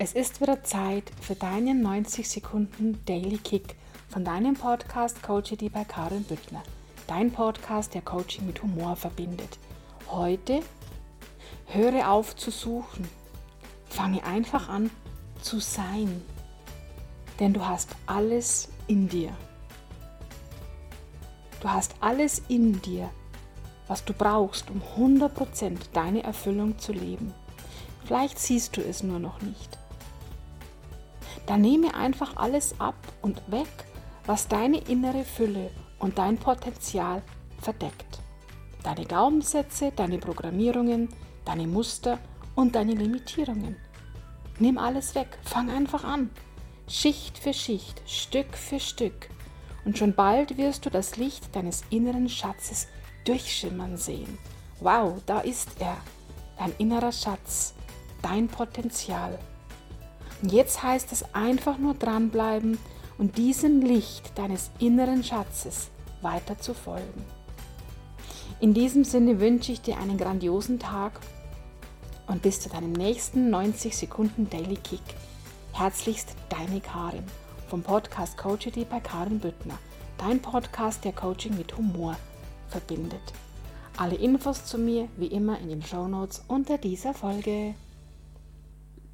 Es ist wieder Zeit für deinen 90 Sekunden Daily Kick von deinem Podcast Coachity bei Karin Büttner. Dein Podcast, der Coaching mit Humor verbindet. Heute höre auf zu suchen. Fange einfach an zu sein. Denn du hast alles in dir. Du hast alles in dir, was du brauchst, um 100% deine Erfüllung zu leben. Vielleicht siehst du es nur noch nicht. Dann nehme einfach alles ab und weg, was deine innere Fülle und dein Potenzial verdeckt. Deine Glaubenssätze, deine Programmierungen, deine Muster und deine Limitierungen. Nimm alles weg, fang einfach an. Schicht für Schicht, Stück für Stück. Und schon bald wirst du das Licht deines inneren Schatzes durchschimmern sehen. Wow, da ist er, dein innerer Schatz, dein Potenzial. Und jetzt heißt es einfach nur dranbleiben und diesem Licht deines inneren Schatzes weiter zu folgen. In diesem Sinne wünsche ich dir einen grandiosen Tag und bis zu deinem nächsten 90 Sekunden Daily Kick. Herzlichst deine Karin vom Podcast Coachity bei Karin Büttner. Dein Podcast, der Coaching mit Humor verbindet. Alle Infos zu mir wie immer in den Show Notes unter dieser Folge.